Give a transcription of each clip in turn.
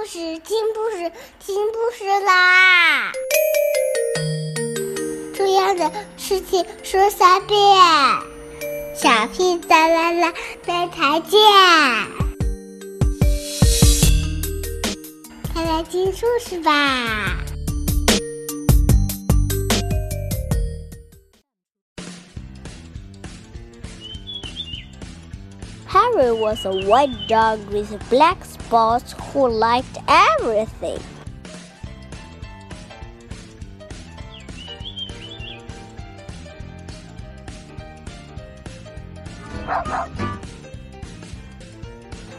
故事听故事听故事啦！重要的事情说三遍，小屁哒啦啦，明天见！快来听故事吧。Harry was a white dog with black spots who liked everything.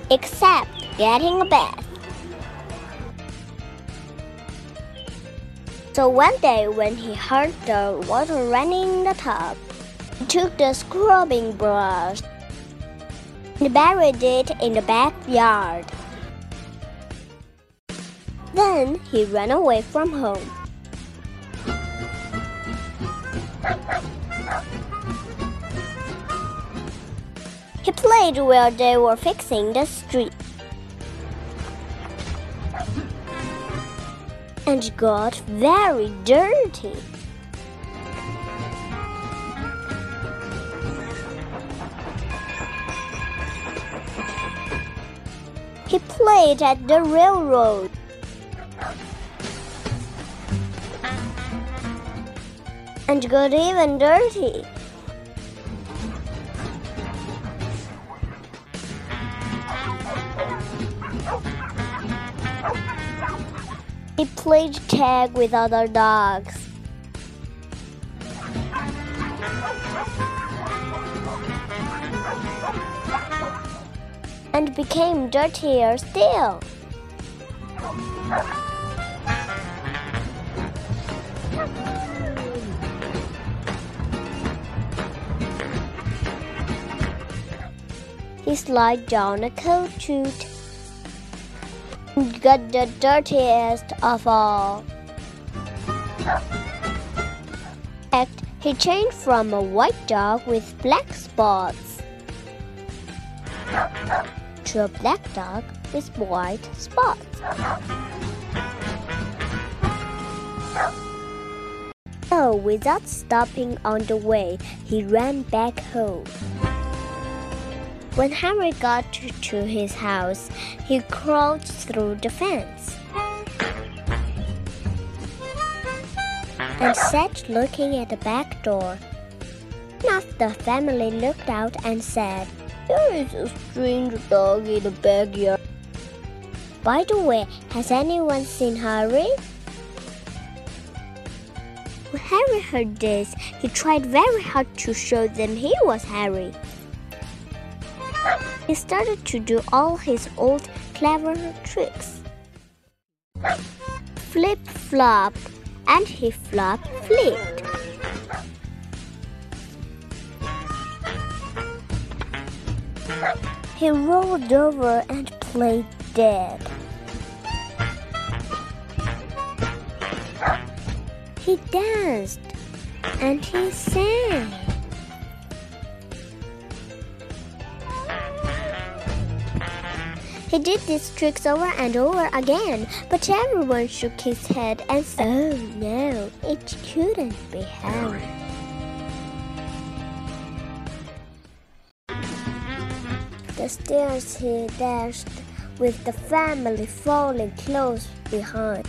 Except getting a bath. So one day when he heard the water running in the tub, he took the scrubbing brush and buried it in the backyard. Then he ran away from home. He played while they were fixing the street and got very dirty. He played at the railroad. And got even dirty. He played tag with other dogs. and became dirtier still. He slid down a coal chute and got the dirtiest of all. Act he changed from a white dog with black spots to a black dog with white spots. So, without stopping on the way, he ran back home. When Harry got to, his house, he crawled through the fence and sat looking at the back door. Not the family looked out and said, there is a strange dog in the backyard. By the way, has anyone seen Harry? When Harry heard this, he tried very hard to show them he was Harry. He started to do all his old clever tricks. Flip flop, and he flop flipped. He rolled over and played dead. He danced and he sang. He did these tricks over and over again, but everyone shook his head and said, Oh no, it couldn't be Harry. The stairs he dashed with the family falling close behind.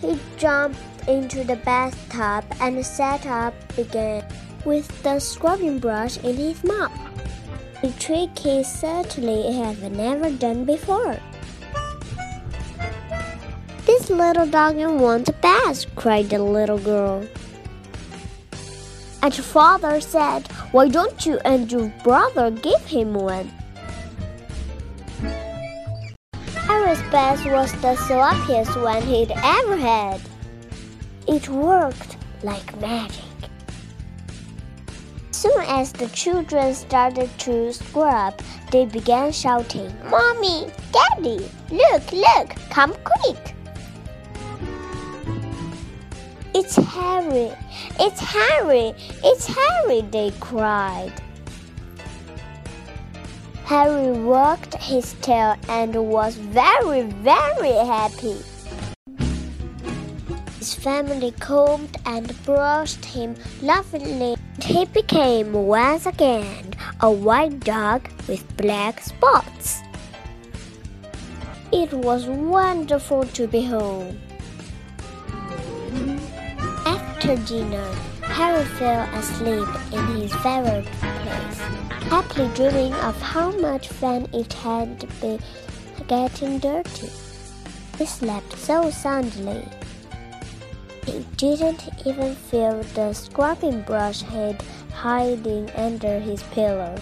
He jumped into the bathtub and sat up again with the scrubbing brush in his mouth. A trick he certainly had never done before. This little dog wants a bath, cried the little girl. And her father said, Why don't you and your brother give him one? Harry's bath was the sloppiest one he'd ever had. It worked like magic. Soon as the children started to scrub, they began shouting, Mommy, Daddy, look, look, come quick. It's Harry! It's Harry! It's Harry! They cried. Harry wagged his tail and was very, very happy. His family combed and brushed him lovingly. He became once again a white dog with black spots. It was wonderful to be home. After dinner, Harry fell asleep in his favorite place, happily dreaming of how much fun it had been getting dirty. He slept so soundly. He didn't even feel the scrubbing brush head hiding under his pillow.